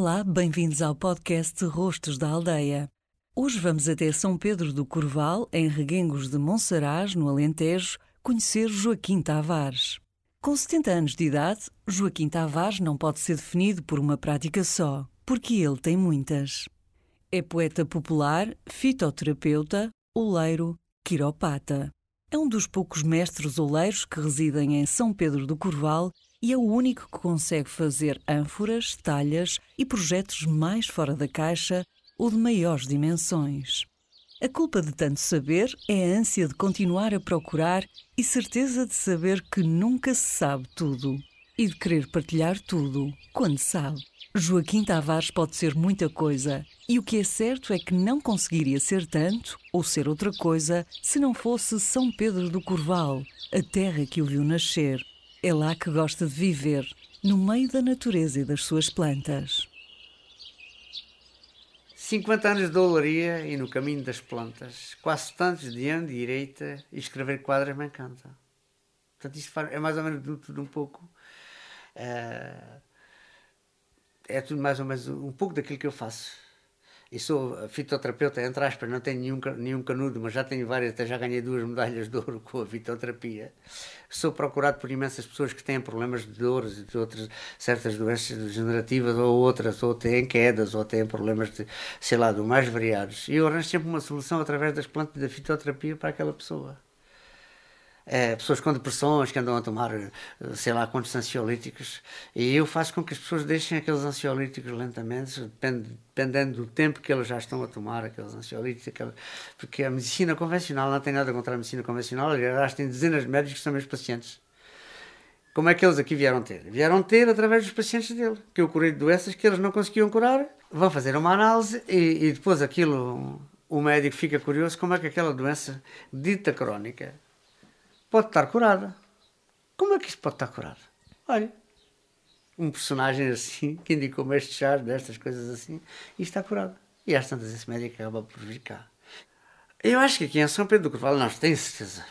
Olá, bem-vindos ao podcast Rostos da Aldeia. Hoje vamos até São Pedro do Corval, em Reguengos de Monsaraz, no Alentejo, conhecer Joaquim Tavares. Com 70 anos de idade, Joaquim Tavares não pode ser definido por uma prática só, porque ele tem muitas. É poeta popular, fitoterapeuta, oleiro, quiropata. É um dos poucos mestres oleiros que residem em São Pedro do Corval e é o único que consegue fazer ânforas, talhas e projetos mais fora da caixa ou de maiores dimensões. A culpa de tanto saber é a ânsia de continuar a procurar e certeza de saber que nunca se sabe tudo e de querer partilhar tudo quando sabe. Joaquim Tavares pode ser muita coisa e o que é certo é que não conseguiria ser tanto ou ser outra coisa se não fosse São Pedro do Corval, a terra que o viu nascer é lá que gosta de viver, no meio da natureza e das suas plantas. 50 anos de olaria e no caminho das plantas, quase tantos de ano direita e escrever quadras me encanta. Portanto, isto é mais ou menos tudo, tudo um pouco. Uh, é tudo mais ou menos um pouco daquilo que eu faço e sou fitoterapeuta, entre aspas, não tenho nenhum, nenhum canudo, mas já tenho várias, até já ganhei duas medalhas de ouro com a fitoterapia. Sou procurado por imensas pessoas que têm problemas de dores e de outras certas doenças degenerativas ou outras, ou têm quedas, ou têm problemas de, sei lá, do mais variados. E eu arranjo sempre uma solução através das plantas da fitoterapia para aquela pessoa é, pessoas com depressões que andam a tomar, eh, sei lá, quantos ansiolíticos, e eu faço com que as pessoas deixem aqueles ansiolíticos lentamente, dependendo do tempo que eles já estão a tomar, aqueles ansiolíticos, aqueles, porque a medicina convencional não tem nada contra a medicina convencional, aliás, tem dezenas de médicos que são meus pacientes. Como é que eles aqui vieram ter? Vieram ter através dos pacientes dele, que eu curei de doenças que eles não conseguiam curar, vão fazer uma análise e, e depois aquilo, o médico fica curioso como é que aquela doença dita crónica pode estar curada. Como é que isto pode estar curado? Olha, um personagem assim, que indicou-me estes chás, destas coisas assim, e está curado. E às tantas esse médico acaba por cá. Eu acho que aqui em São Pedro do Carvalho, nós tenho certeza,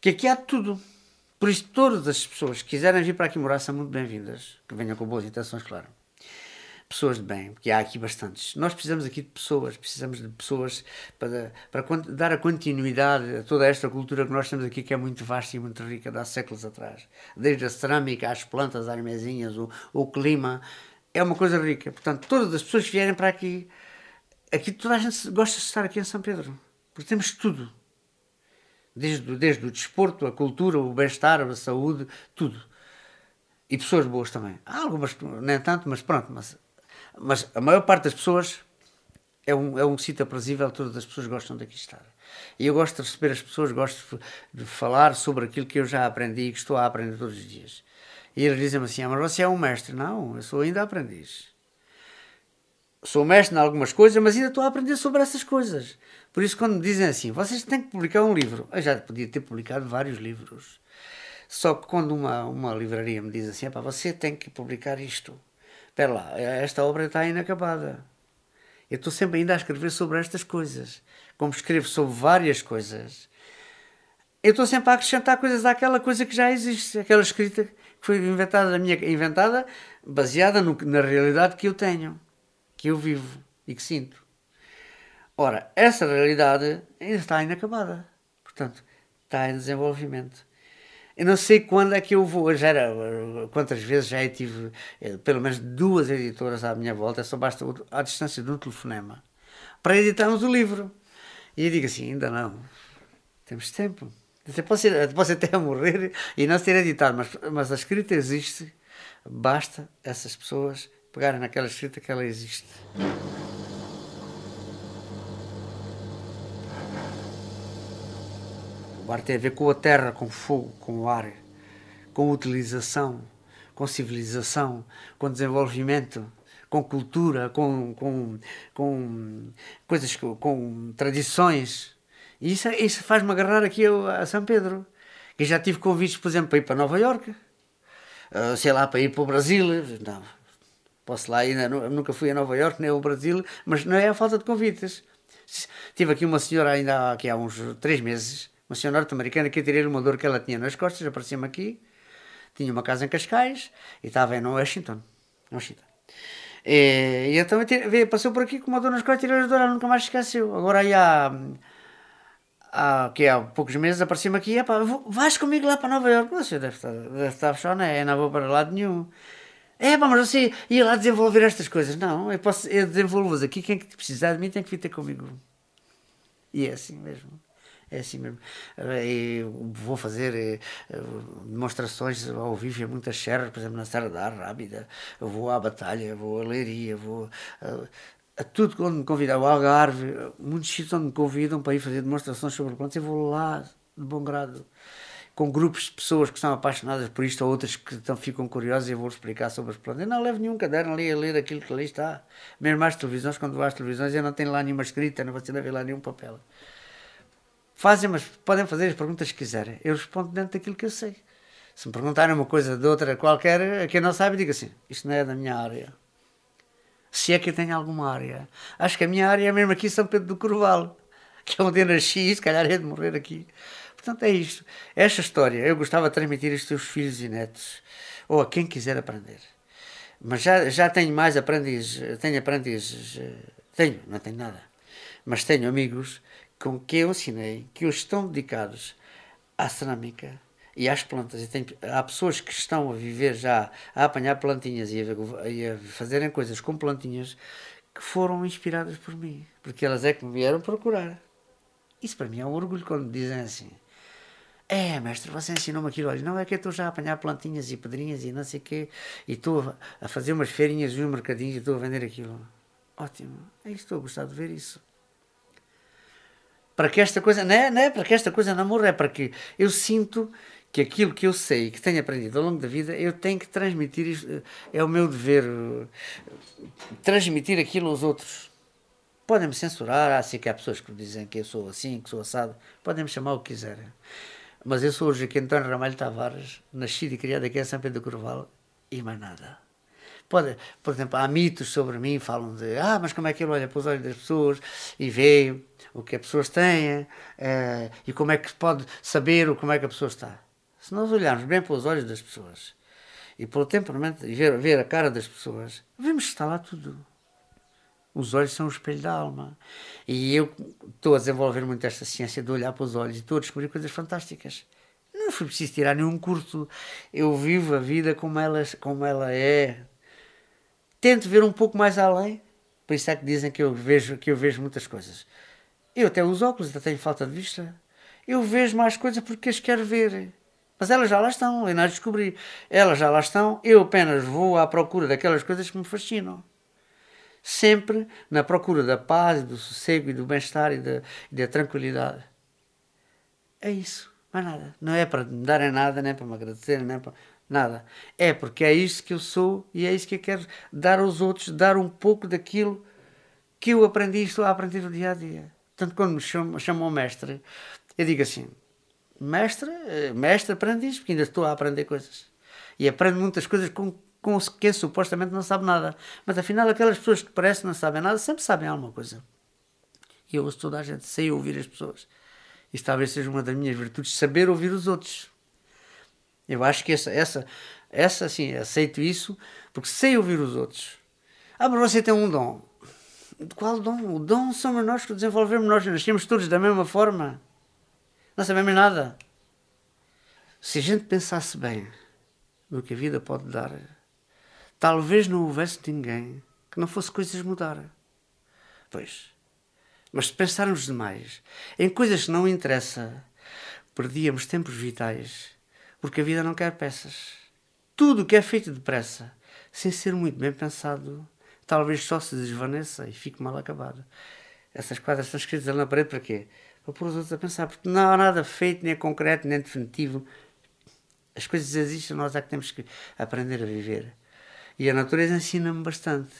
que aqui há tudo. Por isso, todas as pessoas que quiserem vir para aqui morar são muito bem-vindas. Que venham com boas intenções, claro pessoas de bem, porque há aqui bastantes. Nós precisamos aqui de pessoas, precisamos de pessoas para, para dar a continuidade a toda esta cultura que nós temos aqui, que é muito vasta e muito rica, de há séculos atrás. Desde a cerâmica, às plantas, às mesinhas, o, o clima, é uma coisa rica. Portanto, todas as pessoas que vierem para aqui, aqui toda a gente gosta de estar aqui em São Pedro, porque temos tudo. Desde, desde o desporto, a cultura, o bem-estar, a saúde, tudo. E pessoas boas também. Há algumas, nem tanto, mas pronto, mas mas a maior parte das pessoas é um, é um sítio aprazível, todas as pessoas gostam daqui estar. E eu gosto de receber as pessoas, gosto de, falar sobre aquilo que eu já aprendi e que estou a aprender todos os dias. E eles dizem-me assim: ah, mas você é um mestre. Não, eu sou ainda aprendiz. Sou mestre em algumas coisas, mas ainda estou a aprender sobre essas coisas. Por isso, quando me dizem assim, vocês têm que publicar um livro, eu já podia ter publicado vários livros. Só que quando uma, uma livraria me diz assim, você tem que publicar isto, espera lá, esta obra está inacabada. Eu estou sempre ainda a escrever sobre estas coisas. Como escrevo sobre várias coisas, eu estou sempre a acrescentar coisas àquela coisa que já existe, aquela escrita que foi inventada, minha, inventada baseada no, na realidade que eu tenho, que eu vivo e que sinto. Ora, essa realidade ainda está inacabada. Portanto, está em desenvolvimento. Eu não sei quando é que eu vou. Já era, quantas vezes já tive eh, pelo menos duas editoras à minha volta, só basta a distância de um telefonema para editarmos o livro. E eu digo assim: ainda não, temos tempo. Você pode, ser, até morrer e não ser editado, mas, mas a escrita existe, basta essas pessoas pegarem naquela escrita que ela existe. O ar tem a ver com a terra, com o fogo, com o ar, com utilização, com civilização, com desenvolvimento, com cultura, com, com, com coisas, com tradições. E isso, isso faz-me agarrar aqui a, São Pedro. Que já tive convites, por exemplo, para ir para Nova Iorque, uh, sei lá, para ir para o Brasil. Não, posso lá ir, nunca fui a Nova Iorque nem ao Brasil, mas não é a falta de convites. Tive aqui uma senhora ainda aqui há uns três meses uma senhora norte-americana que eu tirei uma dor que ela tinha nas costas, aparecia-me aqui, tinha uma casa em Cascais e estava em Washington. Washington. E, e então veio, passou por aqui com uma dor nas costas e a dor nunca mais esqueceu. Agora aí há, há, que há poucos meses apareceu-me aqui, epá, vais comigo lá para Nova Iorque? Você deve estar, deve estar só, não é? Não vou para lado nenhum. É, mas você ia lá desenvolver estas coisas. Não, eu, posso, eu desenvolvo-as aqui. Quem que precisar de mim tem que vir ter comigo. E é assim mesmo. É assim mesmo. Eu vou fazer eh, demonstrações ao vivo em muitas serras, por exemplo, na Serra da Rábida. Eu vou à Batalha, vou à Leiria, vou a, a tudo onde me convidam, ao Algarve, muitos sítios onde me convidam para ir fazer demonstrações sobre plantas. Eu vou lá de bom grado com grupos de pessoas que estão apaixonadas por isto ou outras que estão, ficam curiosas e eu vou explicar sobre as plantas. Eu não levo nenhum caderno ali a ler aquilo que ali está. Mesmo às televisões, quando vou às televisões, eu não tenho lá nenhuma escrita, não vou ter ver lá nenhum papel. Fazem, mas podem fazer as perguntas que quiserem. Eu respondo dentro daquilo que eu sei. Se me perguntarem uma coisa de outra qualquer, quem não sabe, diga assim: isto não é da minha área. Se é que eu tenho alguma área. Acho que a minha área é mesmo aqui São Pedro do Corval, que é onde eu nasci, se calhar é de morrer aqui. Portanto, é isto. Esta história, eu gostava de transmitir isto aos filhos e netos, ou a quem quiser aprender. Mas já, já tenho mais aprendizes, tenho aprendizes, tenho, não tenho nada, mas tenho amigos com que eu ensinei, que hoje estão dedicados à cerâmica e às plantas. E tem, há pessoas que estão a viver já, a apanhar plantinhas e a, e a fazerem coisas com plantinhas que foram inspiradas por mim, porque elas é que me vieram procurar. Isso para mim é um orgulho quando dizem assim. É, mestre, você ensinou-me aquilo. Olha, não é que eu estou já a apanhar plantinhas e pedrinhas e não sei o quê, e estou a fazer umas feirinhas e uns mercadinhos e estou a vender aquilo. Ótimo, é isso, estou a gostar de ver isso para que esta coisa, não é, não é para que esta coisa não morra, é para que eu sinto que aquilo que eu sei, que tenho aprendido ao longo da vida, eu tenho que transmitir, isto, é o meu dever, transmitir aquilo aos outros. Podem-me censurar, ah, sei que há pessoas que dizem que eu sou assim, que sou assado, podem-me chamar o que quiserem. Mas eu sou hoje aqui António Ramalho Tavares, nascido e criado aqui em São Pedro do Corval, e mais nada. Pode, por exemplo, há mitos sobre mim, falam de, ah, mas como é que ele olha para os olhos das pessoas e vê o que as pessoas têm eh, e como é que pode saber como é que a pessoa está. Se nós olharmos bem para os olhos das pessoas e pelo temperamento e ver, ver a cara das pessoas, vemos que está lá tudo. Os olhos são o espelho da alma. E eu estou a desenvolver muito esta ciência de olhar para os olhos e estou a descobrir coisas fantásticas. Não foi preciso tirar nenhum curso. Eu vivo a vida como ela, como ela é. Tento ver um pouco mais além. Por isso é que dizem que eu vejo, que eu vejo muitas coisas. Eu até uso óculos, até tenho falta de vista. Eu vejo mais coisas porque as quero ver. Mas elas já lá estão, eu não as descobri. Elas já lá estão, eu apenas vou à procura daquelas coisas que me fascinam. Sempre na procura da paz, do sossego e do bem-estar e da, da tranquilidade. É isso, mais nada. Não é para me darem nada, nem para me agradecerem, nem para nada. É porque é isso que eu sou e é isso que eu quero dar aos outros, dar um pouco daquilo que eu aprendi e estou a aprender no dia a dia. Portanto, quando me chamam, chamam mestre, eu digo assim: mestre, eh, mestre aprendiz, porque ainda estou a aprender coisas. E aprendo muitas coisas com, com quem supostamente não sabe nada. Mas afinal, aquelas pessoas que parecem que não sabem nada sempre sabem alguma coisa. E eu ouço toda a gente, sei ouvir as pessoas. Isto talvez seja uma das minhas virtudes, saber ouvir os outros. Eu acho que essa, essa, essa assim, aceito isso, porque sei ouvir os outros. Ah, mas você tem um dom. Qual dom? O dom somos nós que desenvolvemos, nós nascemos todos da mesma forma. Não sabemos nada. Se a gente pensasse bem no que a vida pode dar, talvez não houvesse ninguém que não fosse coisas mudar. Pois. Mas se pensarmos demais em coisas que não interessam, perdíamos tempos vitais, porque a vida não quer peças. Tudo o que é feito depressa, sem ser muito bem pensado, talvez só se desvaneça e fique mal acabado. Essas quadras estão escritas ali na parede para quê? Para pôr os outros a pensar, porque não há nada feito, nem concreto, nem definitivo. As coisas existem, nós é que temos que aprender a viver. E a natureza ensina-me bastante.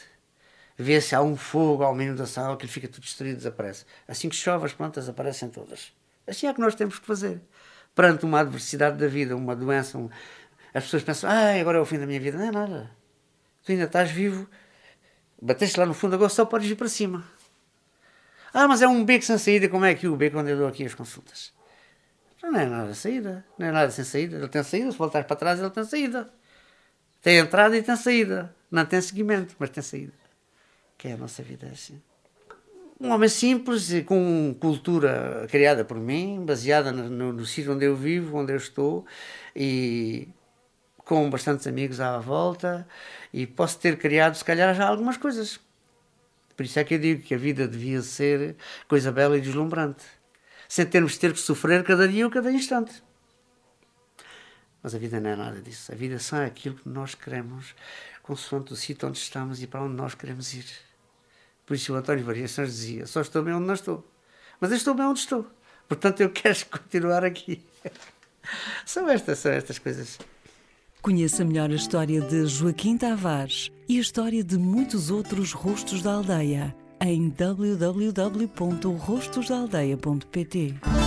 Vê se há um fogo meio da sala, que fica tudo destruído, desaparece. Assim que chove, as plantas aparecem todas. Assim é que nós temos que fazer. Perante uma adversidade da vida, uma doença, um... as pessoas pensam, ah, agora é o fim da minha vida. Não é nada. Tu ainda estás vivo Bateste lá no fundo, agora só podes vir para cima. Ah, mas é um beco sem saída. Como é que o beco onde eu dou aqui as consultas? Não é nada saída. Não é nada sem saída. Ele tem saída. Se voltares para trás, ele tem saída. Tem entrada e tem saída. Não tem seguimento, mas tem saída. Que é a nossa vida é assim. Um homem simples, com cultura criada por mim, baseada no, no, sítio onde eu vivo, onde eu estou, e com bastantes amigos à volta, e posso ter criado, se calhar, já algumas coisas. Por isso é que eu digo que a vida devia ser coisa bela e deslumbrante, sem termos de ter que sofrer cada dia ou cada instante. Mas a vida não é nada disso. A vida só é aquilo que nós queremos, consoante o sítio onde estamos e para onde nós queremos ir. Por isso o António Variações dizia: Só estou bem onde não estou. Mas eu estou bem onde estou. Portanto, eu quero continuar aqui. são, estas, são estas coisas. Conheça melhor a história de Joaquim Tavares e a história de muitos outros rostos da aldeia em www.rostosdaaldeia.pt.